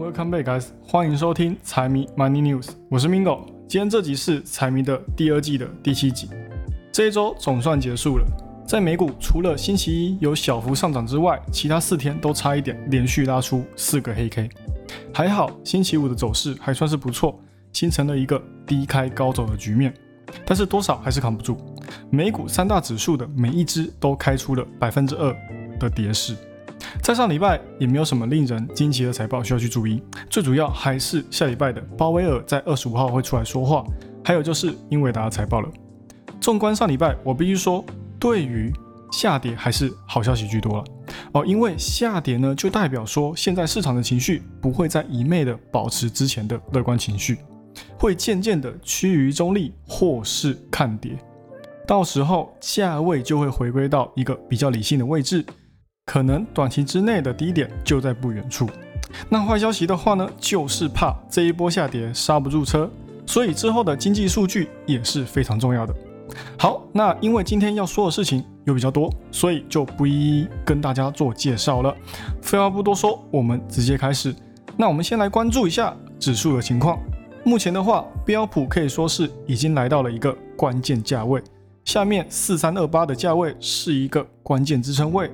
Welcome back, guys！欢迎收听财迷 Money News，我是 Mingo。今天这集是财迷的第二季的第七集。这一周总算结束了，在美股除了星期一有小幅上涨之外，其他四天都差一点连续拉出四个黑 K。还好星期五的走势还算是不错，形成了一个低开高走的局面，但是多少还是扛不住。美股三大指数的每一只都开出了百分之二的跌势。在上礼拜也没有什么令人惊奇的财报需要去注意，最主要还是下礼拜的鲍威尔在二十五号会出来说话，还有就是英伟达的财报了。纵观上礼拜，我必须说，对于下跌还是好消息居多了哦，因为下跌呢就代表说现在市场的情绪不会再一昧的保持之前的乐观情绪，会渐渐的趋于中立或是看跌，到时候价位就会回归到一个比较理性的位置。可能短期之内的低点就在不远处。那坏消息的话呢，就是怕这一波下跌刹不住车，所以之后的经济数据也是非常重要的。好，那因为今天要说的事情又比较多，所以就不一一跟大家做介绍了。废话不多说，我们直接开始。那我们先来关注一下指数的情况。目前的话，标普可以说是已经来到了一个关键价位。下面四三二八的价位是一个关键支撑位，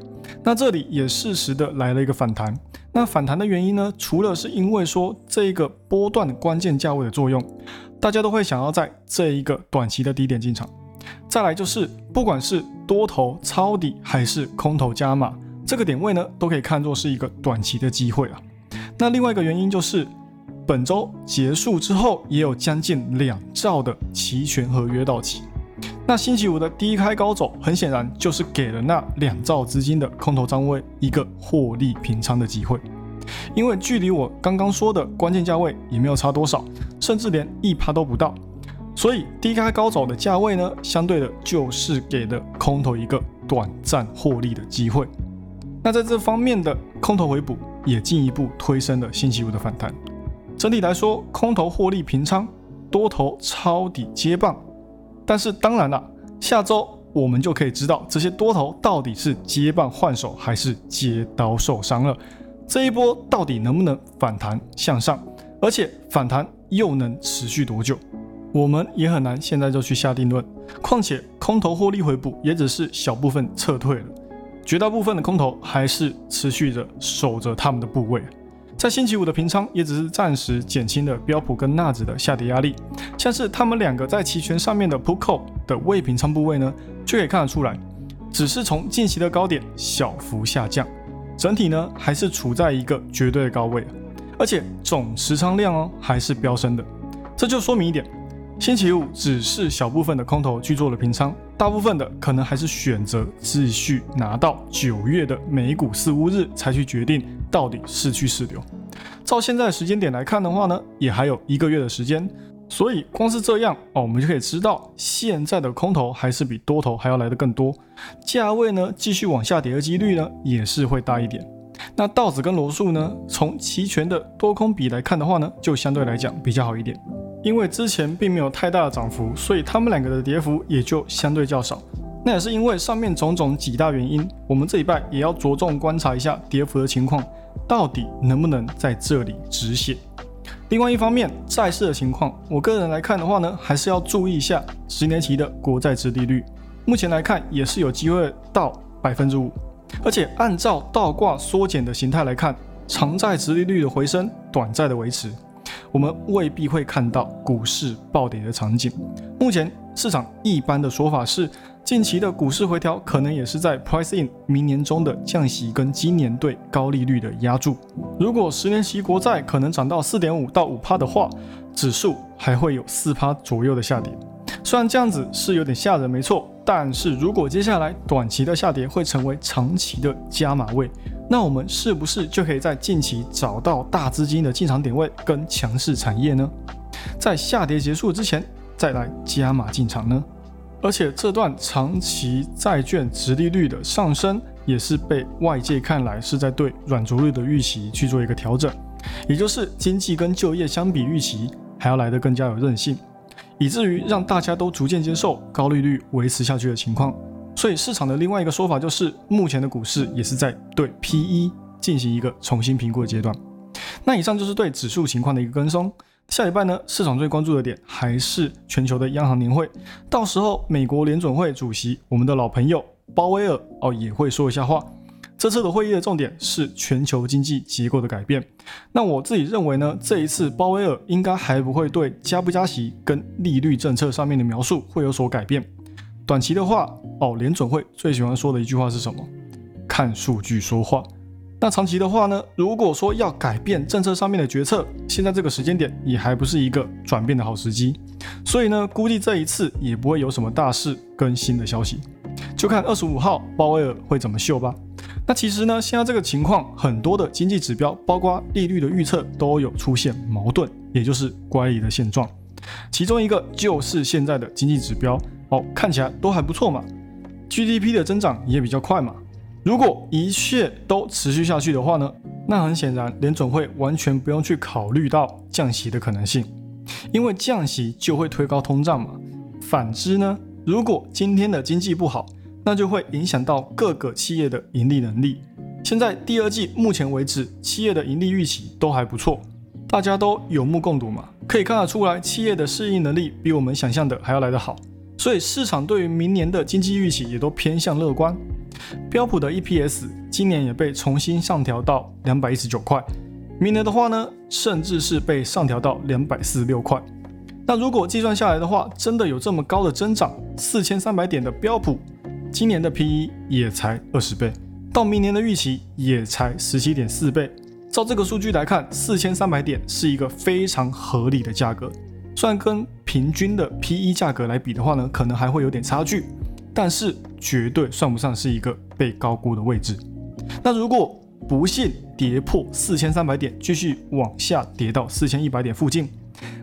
那这里也适时的来了一个反弹。那反弹的原因呢？除了是因为说这一个波段关键价位的作用，大家都会想要在这一个短期的低点进场。再来就是，不管是多头抄底还是空头加码，这个点位呢，都可以看作是一个短期的机会啊。那另外一个原因就是，本周结束之后，也有将近两兆的期权合约到期。那星期五的低开高走，很显然就是给了那两兆资金的空头仓位一个获利平仓的机会，因为距离我刚刚说的关键价位也没有差多少，甚至连一趴都不到，所以低开高走的价位呢，相对的就是给了空头一个短暂获利的机会。那在这方面的空头回补，也进一步推升了星期五的反弹。整体来说，空头获利平仓，多头抄底接棒。但是当然了，下周我们就可以知道这些多头到底是接棒换手还是接刀受伤了。这一波到底能不能反弹向上，而且反弹又能持续多久，我们也很难现在就去下定论。况且空头获利回补也只是小部分撤退了，绝大部分的空头还是持续着守着他们的部位。在星期五的平仓也只是暂时减轻了标普跟纳指的下跌压力，像是他们两个在期权上面的 put call 的未平仓部位呢，就可以看得出来，只是从近期的高点小幅下降，整体呢还是处在一个绝对的高位，而且总持仓量哦还是飙升的，这就说明一点，星期五只是小部分的空头去做了平仓，大部分的可能还是选择继续拿到九月的美股四五日才去决定。到底是去是留？照现在时间点来看的话呢，也还有一个月的时间，所以光是这样哦，我们就可以知道现在的空头还是比多头还要来的更多，价位呢继续往下跌的几率呢也是会大一点。那道子跟罗素呢，从期权的多空比来看的话呢，就相对来讲比较好一点，因为之前并没有太大的涨幅，所以他们两个的跌幅也就相对较少。那也是因为上面种种几大原因，我们这一拜也要着重观察一下跌幅的情况，到底能不能在这里止血。另外一方面，债市的情况，我个人来看的话呢，还是要注意一下十年期的国债值利率，目前来看也是有机会到百分之五，而且按照倒挂缩减的形态来看，长债值利率的回升，短债的维持，我们未必会看到股市暴跌的场景。目前市场一般的说法是。近期的股市回调可能也是在 price in 明年中的降息跟今年对高利率的压注。如果十年期国债可能涨到四点五到五趴的话，指数还会有四趴左右的下跌。虽然这样子是有点吓人，没错，但是如果接下来短期的下跌会成为长期的加码位，那我们是不是就可以在近期找到大资金的进场点位跟强势产业呢？在下跌结束之前再来加码进场呢？而且这段长期债券值利率的上升，也是被外界看来是在对软着陆的预期去做一个调整，也就是经济跟就业相比预期还要来得更加有韧性，以至于让大家都逐渐接受高利率维持下去的情况。所以市场的另外一个说法就是，目前的股市也是在对 P E 进行一个重新评估的阶段。那以上就是对指数情况的一个跟踪。下礼拜呢，市场最关注的点还是全球的央行年会，到时候美国联准会主席我们的老朋友鲍威尔哦也会说一下话。这次的会议的重点是全球经济结构的改变。那我自己认为呢，这一次鲍威尔应该还不会对加不加息跟利率政策上面的描述会有所改变。短期的话，哦，联准会最喜欢说的一句话是什么？看数据说话。那长期的话呢？如果说要改变政策上面的决策，现在这个时间点也还不是一个转变的好时机。所以呢，估计这一次也不会有什么大事跟新的消息，就看二十五号鲍威尔会怎么秀吧。那其实呢，现在这个情况，很多的经济指标，包括利率的预测，都有出现矛盾，也就是乖离的现状。其中一个就是现在的经济指标，哦，看起来都还不错嘛，GDP 的增长也比较快嘛。如果一切都持续下去的话呢，那很显然联总会完全不用去考虑到降息的可能性，因为降息就会推高通胀嘛。反之呢，如果今天的经济不好，那就会影响到各个企业的盈利能力。现在第二季目前为止，企业的盈利预期都还不错，大家都有目共睹嘛，可以看得出来，企业的适应能力比我们想象的还要来得好，所以市场对于明年的经济预期也都偏向乐观。标普的 EPS 今年也被重新上调到两百一十九块，明年的话呢，甚至是被上调到两百四十六块。那如果计算下来的话，真的有这么高的增长，四千三百点的标普，今年的 PE 也才二十倍，到明年的预期也才十七点四倍。照这个数据来看，四千三百点是一个非常合理的价格。虽然跟平均的 PE 价格来比的话呢，可能还会有点差距。但是绝对算不上是一个被高估的位置。那如果不幸跌破四千三百点，继续往下跌到四千一百点附近，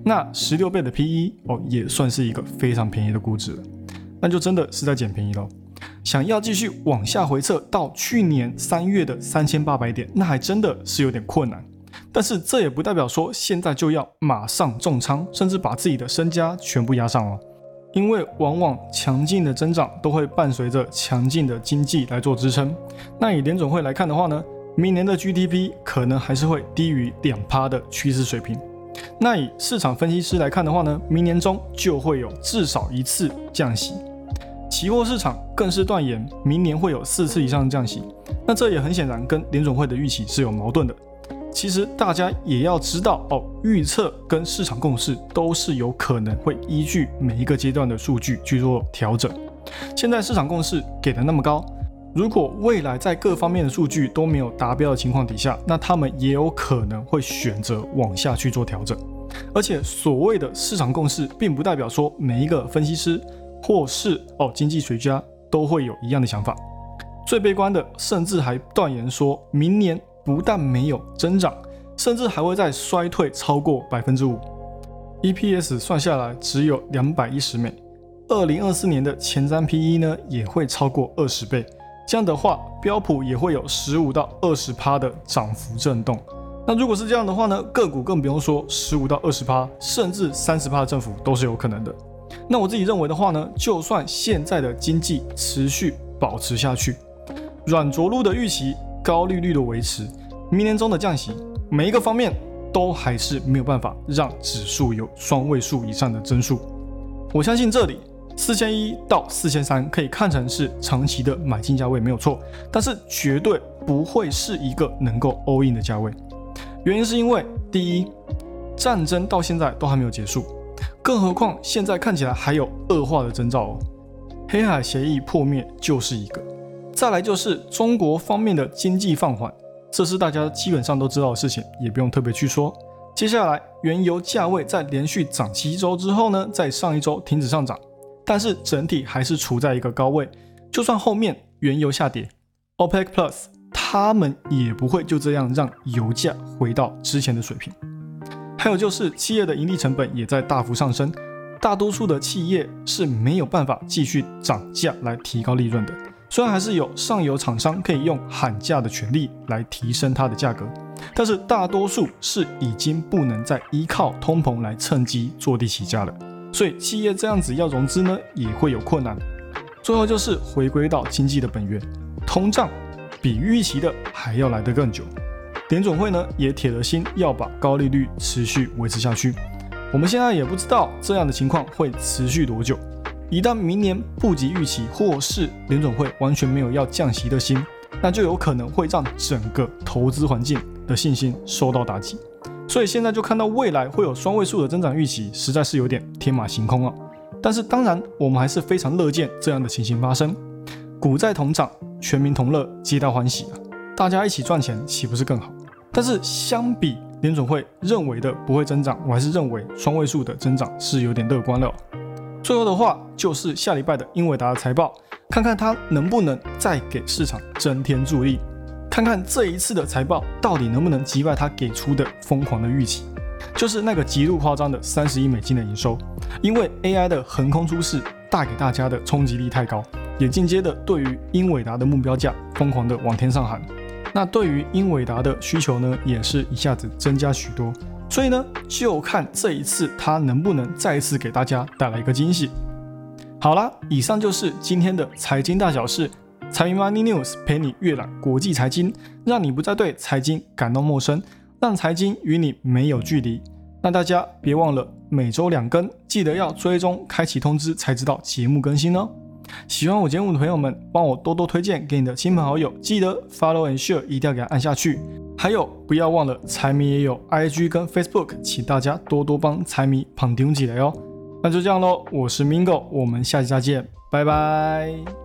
那十六倍的 PE 哦，也算是一个非常便宜的估值了。那就真的是在捡便宜喽。想要继续往下回撤到去年三月的三千八百点，那还真的是有点困难。但是这也不代表说现在就要马上重仓，甚至把自己的身家全部压上了。因为往往强劲的增长都会伴随着强劲的经济来做支撑。那以联总会来看的话呢，明年的 GDP 可能还是会低于两趴的趋势水平。那以市场分析师来看的话呢，明年中就会有至少一次降息。期货市场更是断言明年会有四次以上降息。那这也很显然跟联总会的预期是有矛盾的。其实大家也要知道哦，预测跟市场共识都是有可能会依据每一个阶段的数据去做调整。现在市场共识给的那么高，如果未来在各方面的数据都没有达标的情况底下，那他们也有可能会选择往下去做调整。而且所谓的市场共识，并不代表说每一个分析师或是哦经济学家都会有一样的想法。最悲观的，甚至还断言说明年。不但没有增长，甚至还会再衰退超过百分之五，EPS 算下来只有两百一十美。二零二四年的前瞻 PE 呢也会超过二十倍，这样的话标普也会有十五到二十趴的涨幅震动。那如果是这样的话呢，个股更不用说十五到二十趴，甚至三十趴的振幅都是有可能的。那我自己认为的话呢，就算现在的经济持续保持下去，软着陆的预期。高利率的维持，明年中的降息，每一个方面都还是没有办法让指数有双位数以上的增速。我相信这里四千一到四千三可以看成是长期的买进价位没有错，但是绝对不会是一个能够 all in 的价位。原因是因为第一，战争到现在都还没有结束，更何况现在看起来还有恶化的征兆哦。黑海协议破灭就是一个。再来就是中国方面的经济放缓，这是大家基本上都知道的事情，也不用特别去说。接下来，原油价位在连续涨七周之后呢，在上一周停止上涨，但是整体还是处在一个高位。就算后面原油下跌，OPEC Plus 他们也不会就这样让油价回到之前的水平。还有就是企业的盈利成本也在大幅上升，大多数的企业是没有办法继续涨价来提高利润的。虽然还是有上游厂商可以用喊价的权利来提升它的价格，但是大多数是已经不能再依靠通膨来趁机坐地起价了。所以企业这样子要融资呢，也会有困难。最后就是回归到经济的本源，通胀比预期的还要来得更久。联准会呢也铁了心要把高利率持续维持下去。我们现在也不知道这样的情况会持续多久。一旦明年不及预期，或是联准会完全没有要降息的心，那就有可能会让整个投资环境的信心受到打击。所以现在就看到未来会有双位数的增长预期，实在是有点天马行空了。但是当然，我们还是非常乐见这样的情形发生。股债同涨，全民同乐，皆大欢喜啊！大家一起赚钱，岂不是更好？但是相比联总会认为的不会增长，我还是认为双位数的增长是有点乐观了。最后的话就是下礼拜的英伟达的财报，看看它能不能再给市场增添助力，看看这一次的财报到底能不能击败它给出的疯狂的预期，就是那个极度夸张的三十亿美金的营收，因为 AI 的横空出世带给大家的冲击力太高，也间接的对于英伟达的目标价疯狂的往天上喊，那对于英伟达的需求呢，也是一下子增加许多。所以呢，就看这一次它能不能再次给大家带来一个惊喜。好啦，以上就是今天的财经大小事，财迷 Money News 陪你阅览国际财经，让你不再对财经感到陌生，让财经与你没有距离。那大家别忘了每周两更，记得要追踪开启通知，才知道节目更新哦。喜欢我节目的朋友们，帮我多多推荐给你的亲朋好友，记得 Follow and Share，一定要给它按下去。还有，不要忘了财迷也有 IG 跟 Facebook，请大家多多帮财迷捧顶起来哦。那就这样喽，我是 Mingo，我们下期再见，拜拜。